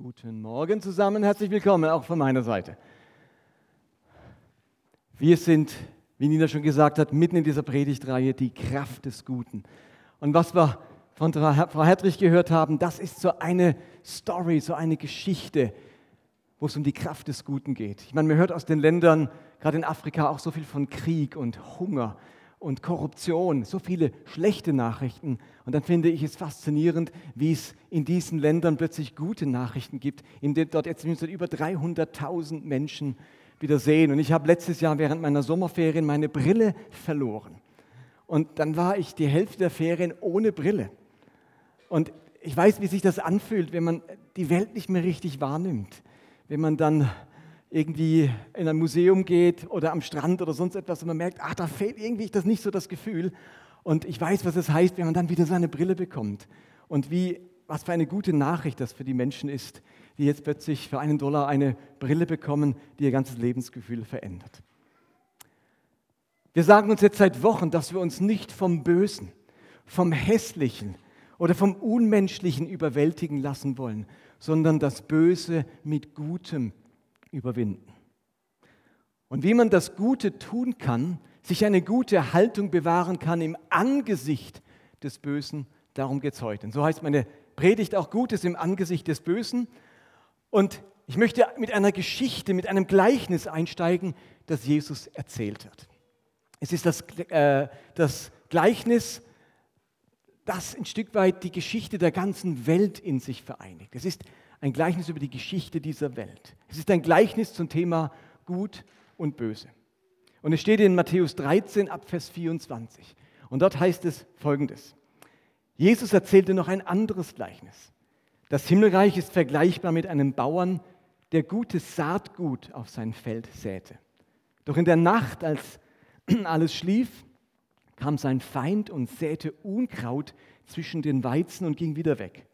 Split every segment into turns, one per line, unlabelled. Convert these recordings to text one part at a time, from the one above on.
Guten Morgen zusammen, herzlich willkommen auch von meiner Seite. Wir sind, wie Nina schon gesagt hat, mitten in dieser Predigtreihe die Kraft des Guten. Und was wir von Frau Hertrich gehört haben, das ist so eine Story, so eine Geschichte, wo es um die Kraft des Guten geht. Ich meine, man hört aus den Ländern, gerade in Afrika, auch so viel von Krieg und Hunger und Korruption, so viele schlechte Nachrichten. Und dann finde ich es faszinierend, wie es in diesen Ländern plötzlich gute Nachrichten gibt, in denen dort jetzt über 300.000 Menschen wieder sehen. Und ich habe letztes Jahr während meiner Sommerferien meine Brille verloren. Und dann war ich die Hälfte der Ferien ohne Brille. Und ich weiß, wie sich das anfühlt, wenn man die Welt nicht mehr richtig wahrnimmt. Wenn man dann irgendwie in ein Museum geht oder am Strand oder sonst etwas und man merkt, ach, da fehlt irgendwie das nicht so das Gefühl. Und ich weiß, was es heißt, wenn man dann wieder seine Brille bekommt. Und wie, was für eine gute Nachricht das für die Menschen ist, die jetzt plötzlich für einen Dollar eine Brille bekommen, die ihr ganzes Lebensgefühl verändert. Wir sagen uns jetzt seit Wochen, dass wir uns nicht vom Bösen, vom Hässlichen oder vom Unmenschlichen überwältigen lassen wollen, sondern das Böse mit Gutem überwinden. Und wie man das Gute tun kann, sich eine gute Haltung bewahren kann im Angesicht des Bösen, darum geht es heute. Und so heißt meine Predigt auch Gutes im Angesicht des Bösen. Und ich möchte mit einer Geschichte, mit einem Gleichnis einsteigen, das Jesus erzählt hat. Es ist das, äh, das Gleichnis, das ein Stück weit die Geschichte der ganzen Welt in sich vereinigt. Es ist ein Gleichnis über die Geschichte dieser Welt. Es ist ein Gleichnis zum Thema Gut und Böse. Und es steht in Matthäus 13 ab Vers 24. Und dort heißt es folgendes. Jesus erzählte noch ein anderes Gleichnis. Das Himmelreich ist vergleichbar mit einem Bauern, der gutes Saatgut auf sein Feld säte. Doch in der Nacht, als alles schlief, kam sein Feind und säte Unkraut zwischen den Weizen und ging wieder weg.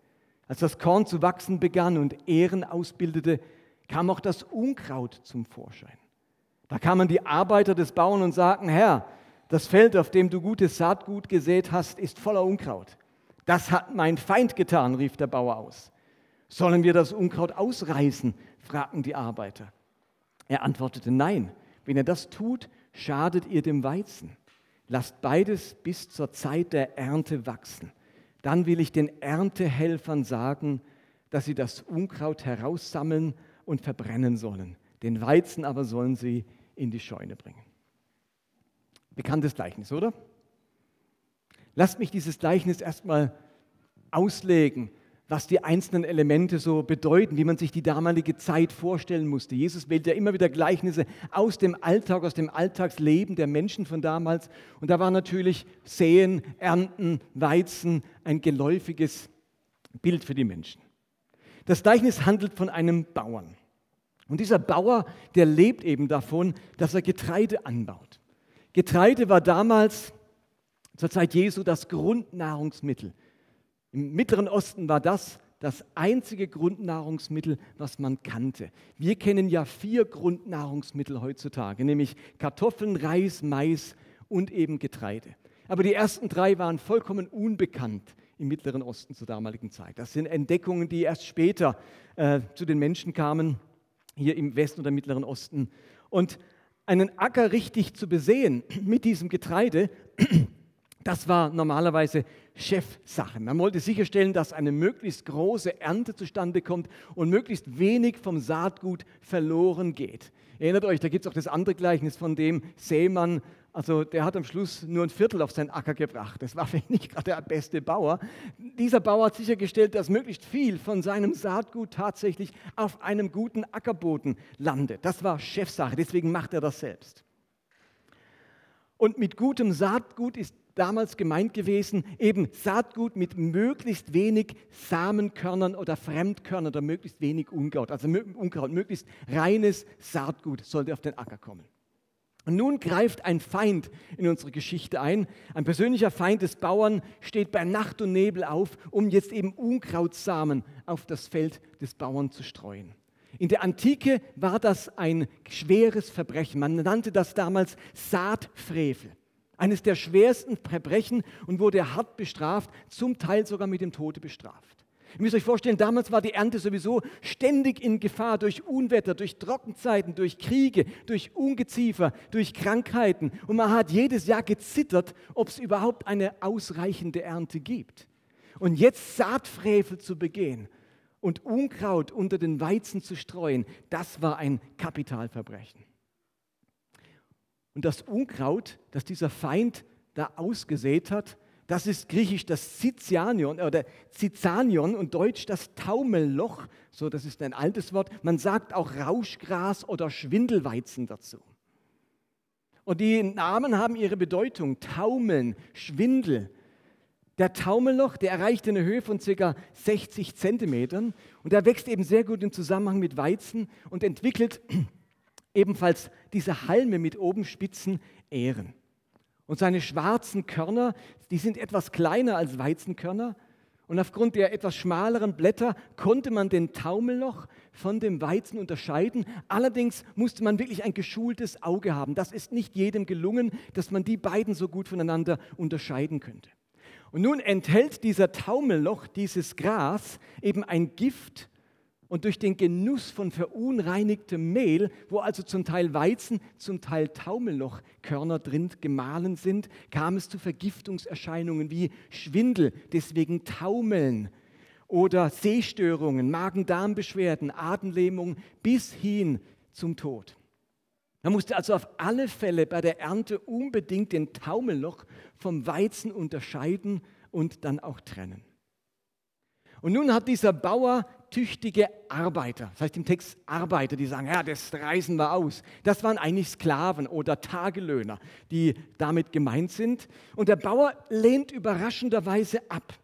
Als das Korn zu wachsen begann und Ähren ausbildete, kam auch das Unkraut zum Vorschein. Da kamen die Arbeiter des Bauern und sagten, Herr, das Feld, auf dem du gutes Saatgut gesät hast, ist voller Unkraut. Das hat mein Feind getan, rief der Bauer aus. Sollen wir das Unkraut ausreißen? fragten die Arbeiter. Er antwortete, nein, wenn ihr das tut, schadet ihr dem Weizen. Lasst beides bis zur Zeit der Ernte wachsen. Dann will ich den Erntehelfern sagen, dass sie das Unkraut heraussammeln und verbrennen sollen. Den Weizen aber sollen sie in die Scheune bringen. Bekanntes Gleichnis, oder? Lasst mich dieses Gleichnis erstmal auslegen, was die einzelnen Elemente so bedeuten, wie man sich die damalige Zeit vorstellen musste. Jesus wählt ja immer wieder Gleichnisse aus dem Alltag, aus dem Alltagsleben der Menschen von damals. Und da war natürlich Säen, Ernten, Weizen ein geläufiges Bild für die Menschen. Das Gleichnis handelt von einem Bauern. Und dieser Bauer, der lebt eben davon, dass er Getreide anbaut. Getreide war damals zur Zeit Jesu das Grundnahrungsmittel. Im Mittleren Osten war das das einzige Grundnahrungsmittel, was man kannte. Wir kennen ja vier Grundnahrungsmittel heutzutage, nämlich Kartoffeln, Reis, Mais und eben Getreide. Aber die ersten drei waren vollkommen unbekannt im Mittleren Osten zur damaligen Zeit. Das sind Entdeckungen, die erst später äh, zu den Menschen kamen, hier im Westen oder Mittleren Osten. Und einen Acker richtig zu besehen mit diesem Getreide, das war normalerweise Chefsache. Man wollte sicherstellen, dass eine möglichst große Ernte zustande kommt und möglichst wenig vom Saatgut verloren geht. Erinnert euch, da gibt es auch das andere Gleichnis von dem Seemann, also der hat am Schluss nur ein Viertel auf seinen Acker gebracht. Das war vielleicht nicht gerade der beste Bauer. Dieser Bauer hat sichergestellt, dass möglichst viel von seinem Saatgut tatsächlich auf einem guten Ackerboden landet. Das war Chefsache, deswegen macht er das selbst. Und mit gutem Saatgut ist damals gemeint gewesen, eben Saatgut mit möglichst wenig Samenkörnern oder Fremdkörnern oder möglichst wenig Unkraut. Also Unkraut, möglichst reines Saatgut sollte auf den Acker kommen. Und nun greift ein Feind in unsere Geschichte ein. Ein persönlicher Feind des Bauern steht bei Nacht und Nebel auf, um jetzt eben Unkrautsamen auf das Feld des Bauern zu streuen. In der Antike war das ein schweres Verbrechen. Man nannte das damals Saatfrevel. Eines der schwersten Verbrechen und wurde hart bestraft, zum Teil sogar mit dem Tode bestraft. Ihr müsst euch vorstellen, damals war die Ernte sowieso ständig in Gefahr durch Unwetter, durch Trockenzeiten, durch Kriege, durch Ungeziefer, durch Krankheiten. Und man hat jedes Jahr gezittert, ob es überhaupt eine ausreichende Ernte gibt. Und jetzt Saatfrevel zu begehen und Unkraut unter den Weizen zu streuen, das war ein Kapitalverbrechen. Und das Unkraut, das dieser Feind da ausgesät hat, das ist griechisch das Zizanion oder Zizanion und deutsch das Taumelloch. So, das ist ein altes Wort. Man sagt auch Rauschgras oder Schwindelweizen dazu. Und die Namen haben ihre Bedeutung. Taumeln, Schwindel. Der Taumelloch, der erreicht eine Höhe von ca. 60 Zentimetern und der wächst eben sehr gut im Zusammenhang mit Weizen und entwickelt ebenfalls diese Halme mit oben spitzen Ähren. Und seine schwarzen Körner, die sind etwas kleiner als Weizenkörner. Und aufgrund der etwas schmaleren Blätter konnte man den Taumelloch von dem Weizen unterscheiden. Allerdings musste man wirklich ein geschultes Auge haben. Das ist nicht jedem gelungen, dass man die beiden so gut voneinander unterscheiden könnte. Und nun enthält dieser Taumelloch, dieses Gras, eben ein Gift, und durch den Genuss von verunreinigtem Mehl, wo also zum Teil Weizen, zum Teil Taumellochkörner drin gemahlen sind, kam es zu Vergiftungserscheinungen wie Schwindel, deswegen Taumeln oder Sehstörungen, Magen-Darm-Beschwerden, Atemlähmung bis hin zum Tod. Man musste also auf alle Fälle bei der Ernte unbedingt den Taumelloch vom Weizen unterscheiden und dann auch trennen. Und nun hat dieser Bauer tüchtige Arbeiter, das heißt im Text Arbeiter, die sagen, ja, das reißen wir aus. Das waren eigentlich Sklaven oder Tagelöhner, die damit gemeint sind. Und der Bauer lehnt überraschenderweise ab.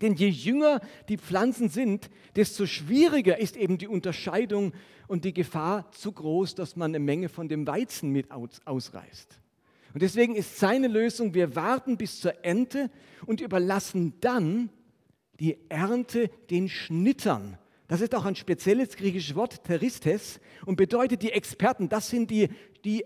Denn je jünger die Pflanzen sind, desto schwieriger ist eben die Unterscheidung und die Gefahr zu groß, dass man eine Menge von dem Weizen mit ausreißt. Und deswegen ist seine Lösung, wir warten bis zur Ernte und überlassen dann die Ernte den Schnittern. Das ist auch ein spezielles griechisches Wort, Teristes, und bedeutet die Experten, das sind die, die,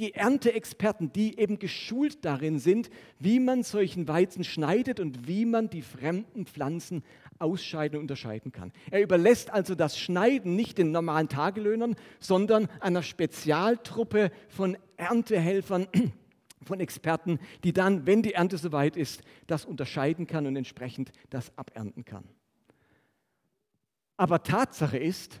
die Ernteexperten, die eben geschult darin sind, wie man solchen Weizen schneidet und wie man die fremden Pflanzen ausscheiden und unterscheiden kann. Er überlässt also das Schneiden nicht den normalen Tagelöhnern, sondern einer Spezialtruppe von Erntehelfern, von Experten, die dann, wenn die Ernte soweit ist, das unterscheiden kann und entsprechend das abernten kann. Aber Tatsache ist,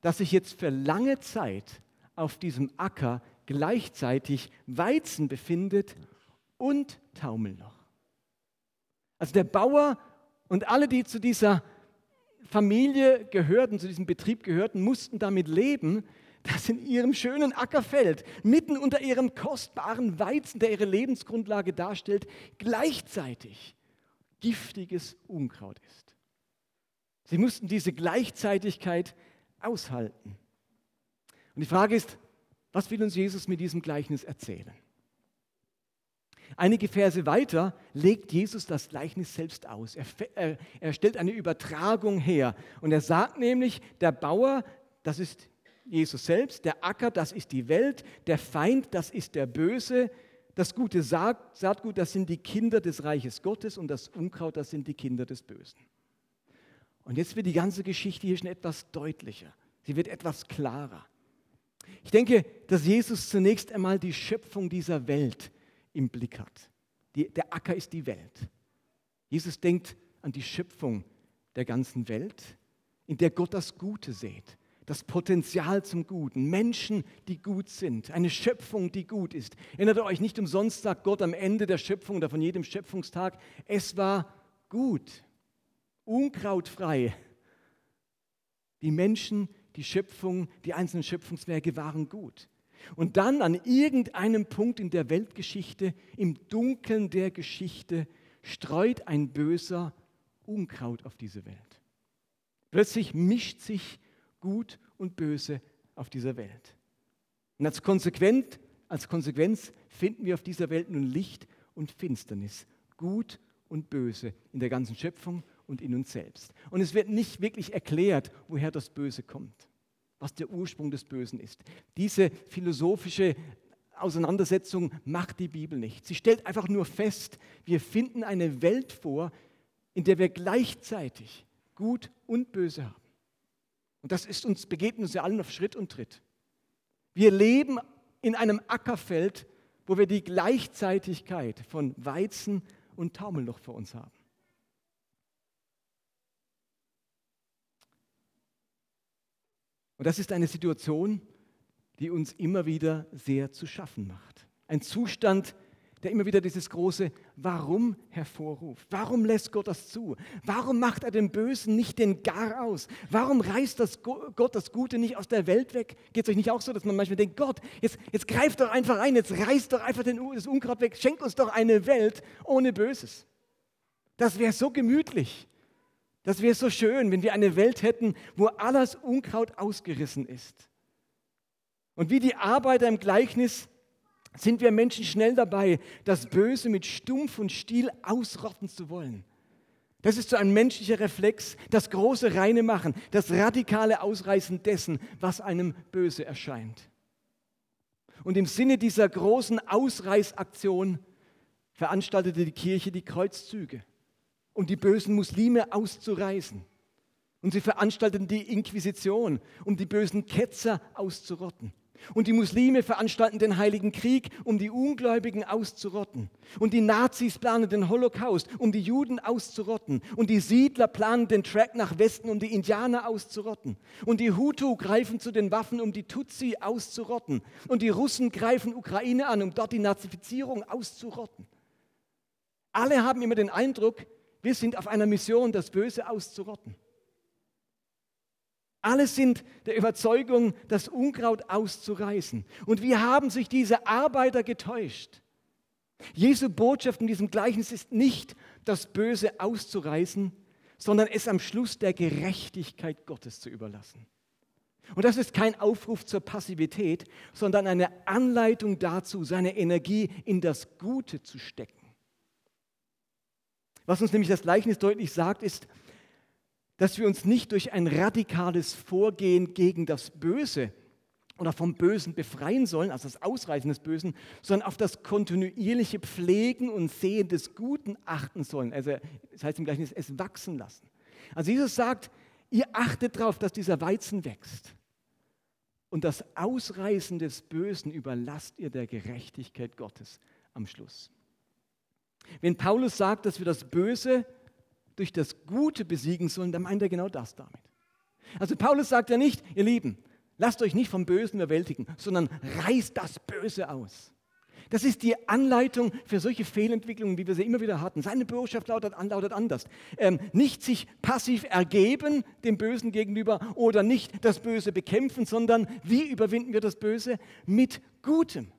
dass sich jetzt für lange Zeit auf diesem Acker gleichzeitig Weizen befindet und Taumelloch. Also der Bauer und alle, die zu dieser Familie gehörten, zu diesem Betrieb gehörten, mussten damit leben, das in ihrem schönen Ackerfeld, mitten unter ihrem kostbaren Weizen, der ihre Lebensgrundlage darstellt, gleichzeitig giftiges Unkraut ist. Sie mussten diese Gleichzeitigkeit aushalten. Und die Frage ist, was will uns Jesus mit diesem Gleichnis erzählen? Einige Verse weiter legt Jesus das Gleichnis selbst aus. Er, er, er, stellt eine Übertragung her. Und er sagt nämlich, der Bauer, das ist Jesus selbst, der Acker, das ist die Welt, der Feind, das ist der Böse, das gute Saatgut, das sind die Kinder des Reiches Gottes und das Unkraut, das sind die Kinder des Bösen. Und jetzt wird die ganze Geschichte hier schon etwas deutlicher. Sie wird etwas klarer. Ich denke, dass Jesus zunächst einmal die Schöpfung dieser Welt im Blick hat. Die, der Acker ist die Welt. Jesus denkt an die Schöpfung der ganzen Welt, in der Gott das Gute sät, das Potenzial zum Guten, Menschen, die gut sind, eine Schöpfung, die gut ist. Erinnert euch nicht umsonst, sagt Gott am Ende der Schöpfung oder von jedem Schöpfungstag, es war gut, unkrautfrei. Die Menschen, die Schöpfung, die einzelnen Schöpfungswerke waren gut. Und dann an irgendeinem Punkt in der Weltgeschichte, im Dunkeln der Geschichte, streut ein Böser Unkraut auf diese Welt. Plötzlich mischt sich Gut und Böse auf dieser Welt. Und als Konsequenz, als Konsequenz finden wir auf dieser Welt nun Licht und Finsternis, Gut und Böse in der ganzen Schöpfung und in uns selbst. Und es wird nicht wirklich erklärt, woher das Böse kommt, was der Ursprung des Bösen ist. Diese philosophische Auseinandersetzung macht die Bibel nicht. Sie stellt einfach nur fest, wir finden eine Welt vor, in der wir gleichzeitig Gut und Böse haben. Und das ist uns, begegnet uns ja allen auf Schritt und Tritt. Wir leben in einem Ackerfeld, wo wir die Gleichzeitigkeit von Weizen und Taumelloch vor uns haben. Und das ist eine Situation, die uns immer wieder sehr zu schaffen macht. Ein Zustand, der immer wieder dieses große Warum hervorruft. Warum lässt Gott das zu? Warum macht er dem Bösen nicht den Gar aus? Warum reißt das Gott das Gute nicht aus der Welt weg? Geht es euch nicht auch so, dass man manchmal denkt, Gott, jetzt, jetzt greift doch einfach ein, jetzt reißt doch einfach den, das Unkraut weg, schenkt uns doch eine Welt ohne Böses. Das wäre so gemütlich. Das wäre so schön, wenn wir eine Welt hätten, wo alles Unkraut ausgerissen ist. Und wie die Arbeiter im Gleichnis sind wir Menschen schnell dabei, das Böse mit Stumpf und Stiel ausrotten zu wollen. Das ist so ein menschlicher Reflex, das große Reine machen, das radikale Ausreißen dessen, was einem böse erscheint. Und im Sinne dieser großen Ausreißaktion veranstaltete die Kirche die Kreuzzüge um die bösen Muslime auszureißen. Und sie veranstalteten die Inquisition, um die bösen Ketzer auszurotten. Und die Muslime veranstalten den Heiligen Krieg, um die Ungläubigen auszurotten. Und die Nazis planen den Holocaust, um die Juden auszurotten. Und die Siedler planen den Track nach Westen, um die Indianer auszurotten. Und die Hutu greifen zu den Waffen, um die Tutsi auszurotten. Und die Russen greifen Ukraine an, um dort die Nazifizierung auszurotten. Alle haben immer den Eindruck, wir sind auf einer Mission, das Böse auszurotten. Alle sind der Überzeugung, das Unkraut auszureißen. Und wie haben sich diese Arbeiter getäuscht? Jesu Botschaft in diesem Gleichnis ist nicht, das Böse auszureißen, sondern es am Schluss der Gerechtigkeit Gottes zu überlassen. Und das ist kein Aufruf zur Passivität, sondern eine Anleitung dazu, seine Energie in das Gute zu stecken. Was uns nämlich das Gleichnis deutlich sagt, ist, dass wir uns nicht durch ein radikales Vorgehen gegen das Böse oder vom Bösen befreien sollen, also das Ausreißen des Bösen, sondern auf das kontinuierliche Pflegen und Sehen des Guten achten sollen. Also das heißt im Gleichnis, es wachsen lassen. Also Jesus sagt, ihr achtet darauf, dass dieser Weizen wächst. Und das Ausreißen des Bösen überlasst ihr der Gerechtigkeit Gottes am Schluss. Wenn Paulus sagt, dass wir das Böse durch das Gute besiegen sollen, dann meint er genau das damit. Also Paulus sagt ja nicht, ihr Lieben, lasst euch nicht vom Bösen überwältigen, sondern reißt das Böse aus. Das ist die Anleitung für solche Fehlentwicklungen, wie wir sie immer wieder hatten. Seine Botschaft lautet, lautet anders. Ähm, nicht sich passiv ergeben dem Bösen gegenüber oder nicht das Böse bekämpfen, sondern wie überwinden wir das Böse? Mit Gutem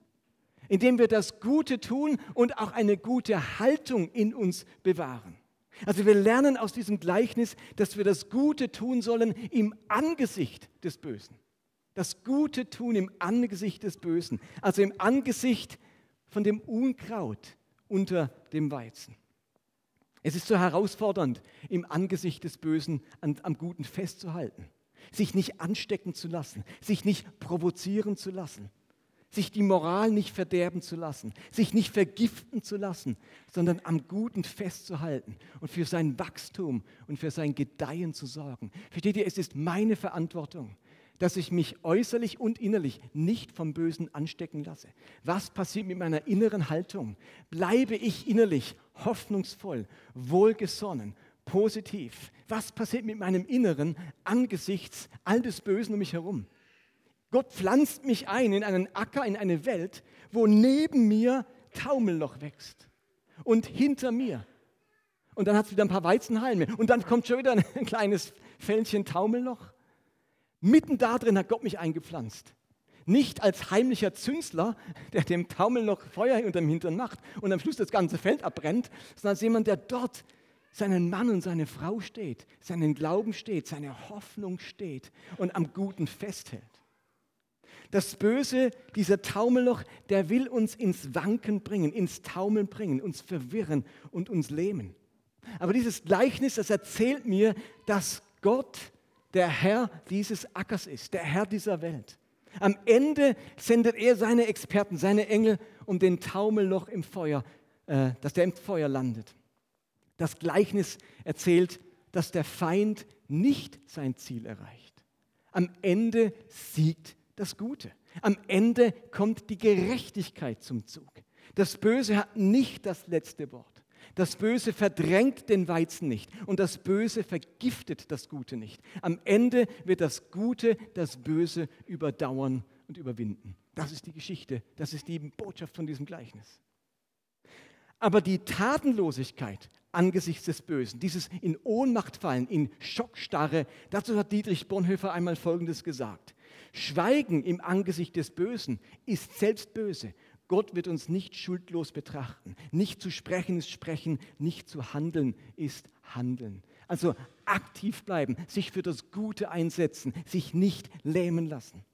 indem wir das Gute tun und auch eine gute Haltung in uns bewahren. Also wir lernen aus diesem Gleichnis, dass wir das Gute tun sollen im Angesicht des Bösen. Das Gute tun im Angesicht des Bösen, also im Angesicht von dem Unkraut unter dem Weizen. Es ist so herausfordernd, im Angesicht des Bösen an, am Guten festzuhalten, sich nicht anstecken zu lassen, sich nicht provozieren zu lassen sich die Moral nicht verderben zu lassen, sich nicht vergiften zu lassen, sondern am Guten festzuhalten und für sein Wachstum und für sein Gedeihen zu sorgen. Versteht ihr, es ist meine Verantwortung, dass ich mich äußerlich und innerlich nicht vom Bösen anstecken lasse. Was passiert mit meiner inneren Haltung? Bleibe ich innerlich hoffnungsvoll, wohlgesonnen, positiv? Was passiert mit meinem Inneren angesichts all des Bösen um mich herum? Gott pflanzt mich ein in einen Acker, in eine Welt, wo neben mir Taumelloch wächst und hinter mir. Und dann hat es wieder ein paar Weizenhalme und dann kommt schon wieder ein kleines Fältchen Taumelloch. Mitten da drin hat Gott mich eingepflanzt. Nicht als heimlicher Zünsler, der dem Taumelloch Feuer unter dem Hintern macht und am Schluss das ganze Feld abbrennt, sondern als jemand, der dort seinen Mann und seine Frau steht, seinen Glauben steht, seine Hoffnung steht und am Guten festhält. Das Böse, dieser Taumelloch, der will uns ins Wanken bringen, ins Taumeln bringen, uns verwirren und uns lähmen. Aber dieses Gleichnis, das erzählt mir, dass Gott der Herr dieses Ackers ist, der Herr dieser Welt. Am Ende sendet er seine Experten, seine Engel, um den Taumelloch im Feuer, äh, dass der im Feuer landet. Das Gleichnis erzählt dass der Feind nicht sein Ziel erreicht. Am Ende siegt das Gute. Am Ende kommt die Gerechtigkeit zum Zug. Das Böse hat nicht das letzte Wort. Das Böse verdrängt den Weizen nicht und das Böse vergiftet das Gute nicht. Am Ende wird das Gute das Böse überdauern und überwinden. Das ist die Geschichte, das ist die Botschaft von diesem Gleichnis. Aber die Tatenlosigkeit angesichts des Bösen, dieses in Ohnmacht fallen, in Schockstarre, dazu hat Dietrich Bonhoeffer einmal Folgendes gesagt. Schweigen im Angesicht des Bösen ist selbst böse Gott wird uns nicht schuldlos betrachten. Nicht zu sprechen ist sprechen, nicht zu handeln ist handeln. Also aktiv bleiben, sich für das Gute einsetzen, sich nicht lähmen lassen.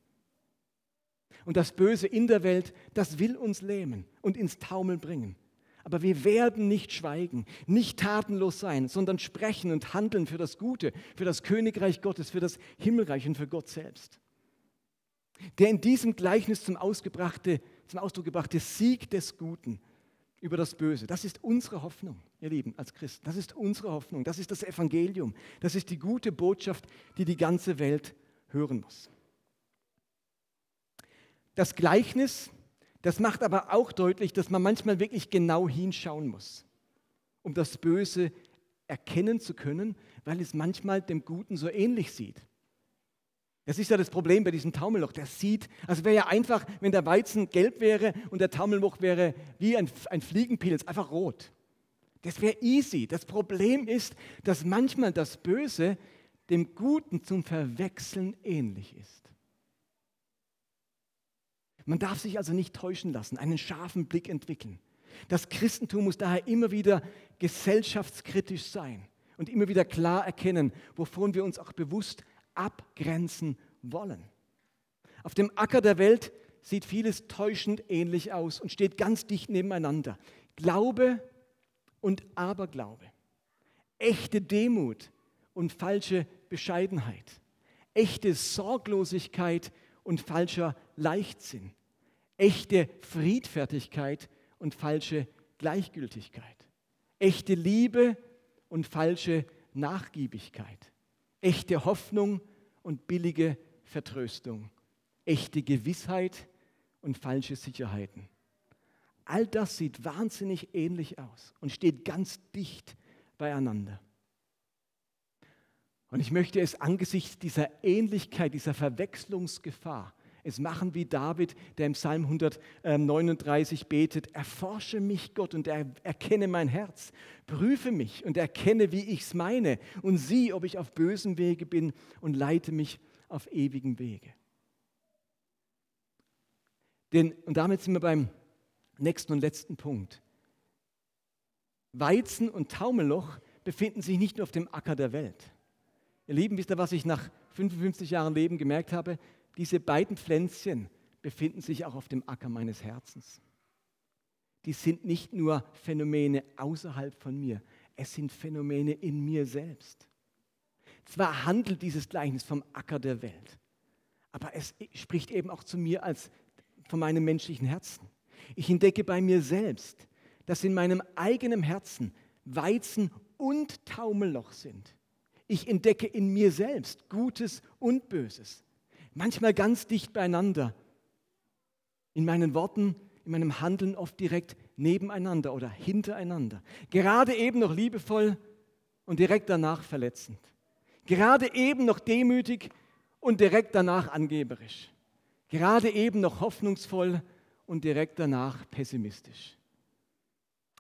Und das Böse in der Welt, das will uns lähmen und ins Taumeln bringen. Aber wir werden nicht schweigen, nicht tatenlos sein, sondern sprechen und handeln für das Gute, für das Königreich Gottes, für das Himmelreich und für Gott selbst. Der in diesem Gleichnis zum Ausgebrachte zum Ausdruck gebrachte Sieg des Guten über das Böse. Das ist unsere Hoffnung, ihr Lieben, als Christen. Das ist unsere Hoffnung. Das ist das Evangelium. Das ist die gute Botschaft, die die ganze Welt hören muss. Das Gleichnis, das macht aber auch deutlich, dass man manchmal wirklich genau hinschauen muss, um das Böse erkennen zu können, weil es manchmal dem Guten so ähnlich sieht. Das ist ja das Problem bei diesem Taumelloch. Der sieht, also wäre ja einfach, wenn der Weizen gelb wäre und der Taumelloch wäre wie ein, ein Fliegenpilz, einfach rot. Das wäre easy. Das Problem ist, dass manchmal das Böse dem Guten zum Verwechseln ähnlich ist. Man darf sich also nicht täuschen lassen, einen scharfen Blick entwickeln. Das Christentum muss daher immer wieder gesellschaftskritisch sein und immer wieder klar erkennen, wovon wir uns auch bewusst abgrenzen wollen. Auf dem Acker der Welt sieht vieles täuschend ähnlich aus und steht ganz dicht nebeneinander. Glaube und Aberglaube, echte Demut und falsche Bescheidenheit, echte Sorglosigkeit und falscher Leichtsinn, echte Friedfertigkeit und falsche Gleichgültigkeit, echte Liebe und falsche Nachgiebigkeit, echte Hoffnung und billige Vertröstung, echte Gewissheit und falsche Sicherheiten. All das sieht wahnsinnig ähnlich aus und steht ganz dicht beieinander. Und ich möchte es angesichts dieser Ähnlichkeit, dieser Verwechslungsgefahr es machen wie David, der im Psalm 139 betet, erforsche mich Gott und er, erkenne mein Herz, prüfe mich und erkenne, wie ich es meine und sieh, ob ich auf bösem Wege bin und leite mich auf ewigen Wege. Denn, und damit sind wir beim nächsten und letzten Punkt. Weizen und Taumelloch befinden sich nicht nur auf dem Acker der Welt. Ihr Lieben, wisst ihr, was ich nach 55 Jahren Leben gemerkt habe? Diese beiden Pflänzchen befinden sich auch auf dem Acker meines Herzens. Die sind nicht nur Phänomene außerhalb von mir, es sind Phänomene in mir selbst. Zwar handelt dieses Gleichnis vom Acker der Welt, aber es spricht eben auch zu mir als von meinem menschlichen Herzen. Ich entdecke bei mir selbst, dass in meinem eigenen Herzen Weizen und Taumelloch sind. Ich entdecke in mir selbst Gutes und Böses manchmal ganz dicht beieinander. In meinen Worten, in meinem Handeln oft direkt nebeneinander oder hintereinander. Gerade eben noch liebevoll und direkt danach verletzend. Gerade eben noch demütig und direkt danach angeberisch. Gerade eben noch hoffnungsvoll und direkt danach pessimistisch.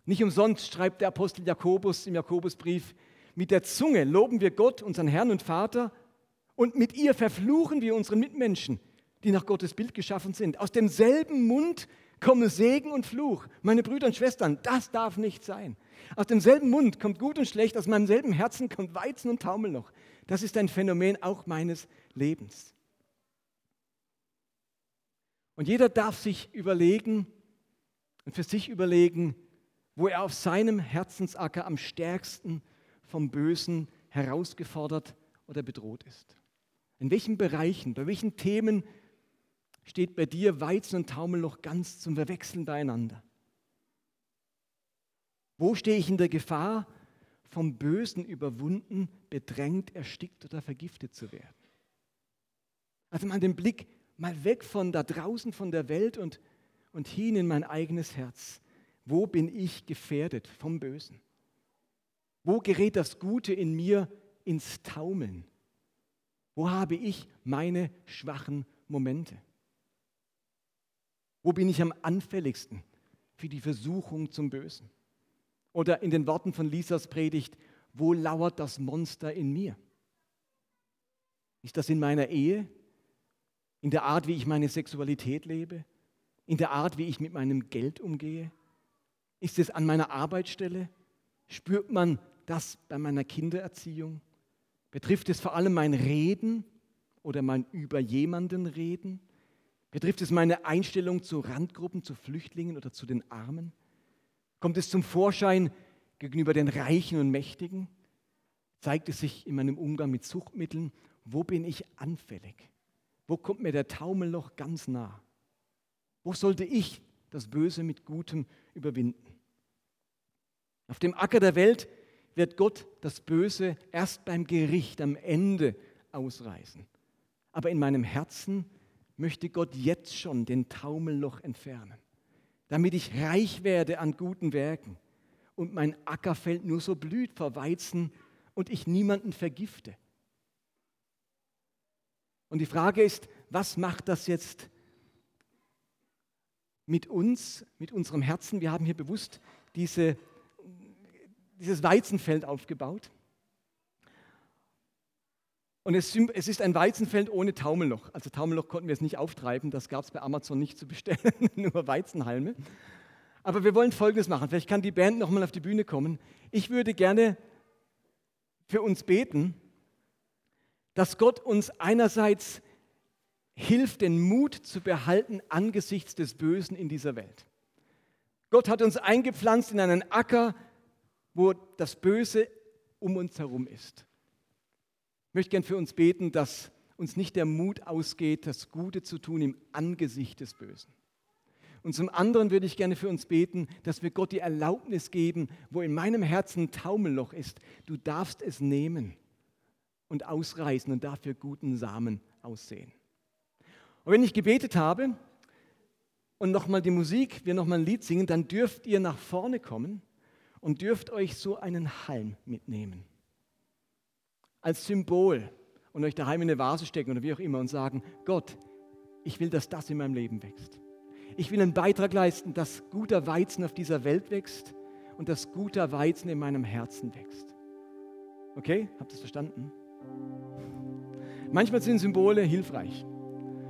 Nicht umsonst schreibt der Apostel Jakobus im Jakobusbrief, mit der Zunge loben wir Gott, unseren Herrn und Vater, und mit ihr verfluchen wir unsere Mitmenschen, die nach Gottes Bild geschaffen sind. Aus demselben Mund kommen Segen und Fluch. Meine Brüder und Schwestern, das darf nicht sein. Aus demselben Mund kommt Gut und Schlecht, aus meinem selben Herzen kommt Weizen und Taumel noch. Das ist ein Phänomen auch meines Lebens. Und jeder darf sich überlegen und für sich überlegen, wo er auf seinem Herzensacker am stärksten vom Bösen herausgefordert oder bedroht ist. In welchen Bereichen, bei welchen Themen steht bei dir Weizen und Taumel noch ganz zum Verwechseln beieinander? Wo stehe ich in der Gefahr, vom Bösen überwunden, bedrängt, erstickt oder vergiftet zu werden. Also mal den Blick mal weg von da draußen, von der Welt und, und hin in mein eigenes Herz. Wo bin ich gefährdet vom Bösen? Wo gerät das Gute in mir ins Taumeln? Wo habe ich meine schwachen Momente? Wo bin ich am anfälligsten für die Versuchung zum Bösen? Oder in den Worten von Lisas Predigt, wo lauert das Monster in mir? Ist das in meiner Ehe? In der Art, wie ich meine Sexualität lebe? In der Art, wie ich mit meinem Geld umgehe? Ist es an meiner Arbeitsstelle? Spürt man das bei meiner Kindererziehung? Betrifft es vor allem mein Reden oder mein über jemanden reden? Betrifft es meine Einstellung zu Randgruppen, zu Flüchtlingen oder zu den Armen? Kommt es zum Vorschein gegenüber den Reichen und Mächtigen? Zeigt es sich in meinem Umgang mit Suchtmitteln? Wo bin ich anfällig? Wo kommt mir der Taumel noch ganz nah? Wo sollte ich das Böse mit Gutem überwinden? Auf dem Acker der Welt wird Gott das Böse erst beim Gericht am Ende ausreißen. Aber in meinem Herzen möchte Gott jetzt schon den Taumel noch entfernen, damit ich reich werde an guten Werken und mein Ackerfeld nur so blüht vor Weizen und ich niemanden vergifte. Und die Frage ist, was macht das jetzt mit uns, mit unserem Herzen? Wir haben hier bewusst diese dieses Weizenfeld aufgebaut. Und es, es, ist ein Weizenfeld ohne Taumelloch. Also Taumelloch konnten wir es nicht auftreiben, das gab es bei Amazon nicht zu bestellen, nur Weizenhalme. Aber wir wollen Folgendes machen. Vielleicht kann die Band nochmal auf die Bühne kommen. Ich würde gerne für uns beten, dass Gott uns einerseits hilft, den Mut zu behalten angesichts des Bösen in dieser Welt. Gott hat uns eingepflanzt in einen Acker, wo das Böse um uns herum ist. Ich möchte gern für uns beten, dass uns nicht der Mut ausgeht, das Gute zu tun im Angesicht des Bösen. Und zum anderen würde ich gerne für uns beten, dass wir Gott die Erlaubnis geben, wo in meinem Herzen ein Taumelloch ist, du darfst es nehmen und ausreißen und dafür guten Samen aussehen. Und wenn ich gebetet habe und nochmal die Musik, wir nochmal ein Lied singen, dann dürft ihr nach vorne kommen und dürft euch so einen Halm mitnehmen. Als Symbol und euch daheim in eine Vase stecken oder wie auch immer und sagen, Gott, ich will, dass das in meinem Leben wächst. Ich will einen Beitrag leisten, dass guter Weizen auf dieser Welt wächst und dass guter Weizen in meinem Herzen wächst. Okay? Habt ihr es verstanden? Manchmal sind Symbole hilfreich.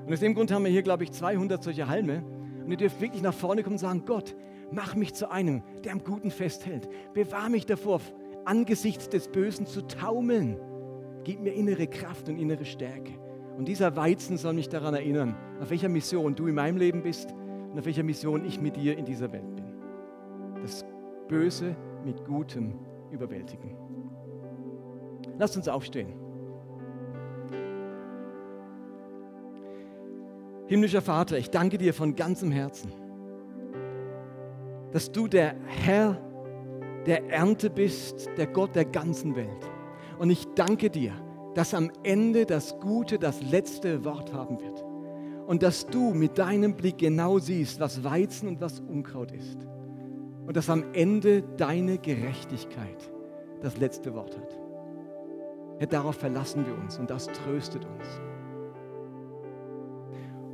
Und aus dem Grund haben wir hier, glaube ich, 200 solche Halme. Und ihr dürft wirklich nach vorne kommen und sagen, Gott, Mach mich zu einem, der am Guten festhält. Bewahr mich davor, angesichts des Bösen zu taumeln. Gib mir innere Kraft und innere Stärke. Und dieser Weizen soll mich daran erinnern, auf welcher Mission du in meinem Leben bist und auf welcher Mission ich mit dir in dieser Welt bin. Das Böse mit Gutem überwältigen. Lass uns aufstehen. Himmlischer Vater, ich danke dir von ganzem Herzen dass du der Herr der Ernte bist, der Gott der ganzen Welt. Und ich danke dir, dass am Ende das Gute das letzte Wort haben wird. Und dass du mit deinem Blick genau siehst, was Weizen und was Unkraut ist. Und dass am Ende deine Gerechtigkeit das letzte Wort hat. Herr, darauf verlassen wir uns und das tröstet uns.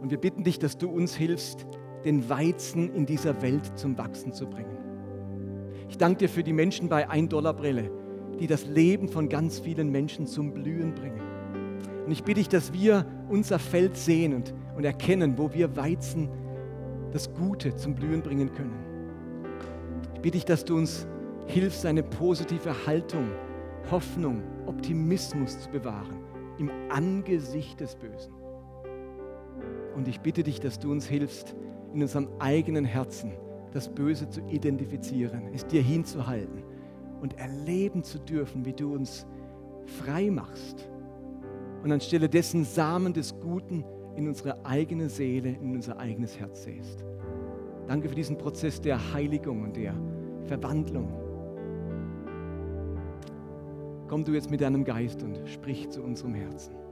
Und wir bitten dich, dass du uns hilfst, den Weizen in dieser Welt zum Wachsen zu bringen. Ich danke dir für die Menschen bei 1-Dollar-Brille, die das Leben von ganz vielen Menschen zum Blühen bringen. Und ich bitte dich, dass wir unser Feld sehen und, und erkennen, wo wir Weizen, das Gute zum Blühen bringen können. Ich bitte dich, dass du uns hilfst, eine positive Haltung, Hoffnung, Optimismus zu bewahren im Angesicht des Bösen. Und ich bitte dich, dass du uns hilfst, in unserem eigenen Herzen das Böse zu identifizieren, es dir hinzuhalten und erleben zu dürfen, wie du uns frei machst und anstelle dessen Samen des Guten in unsere eigene Seele, in unser eigenes Herz säst. Danke für diesen Prozess der Heiligung und der Verwandlung. komm du jetzt mit deinem Geist und sprich zu unserem Herzen.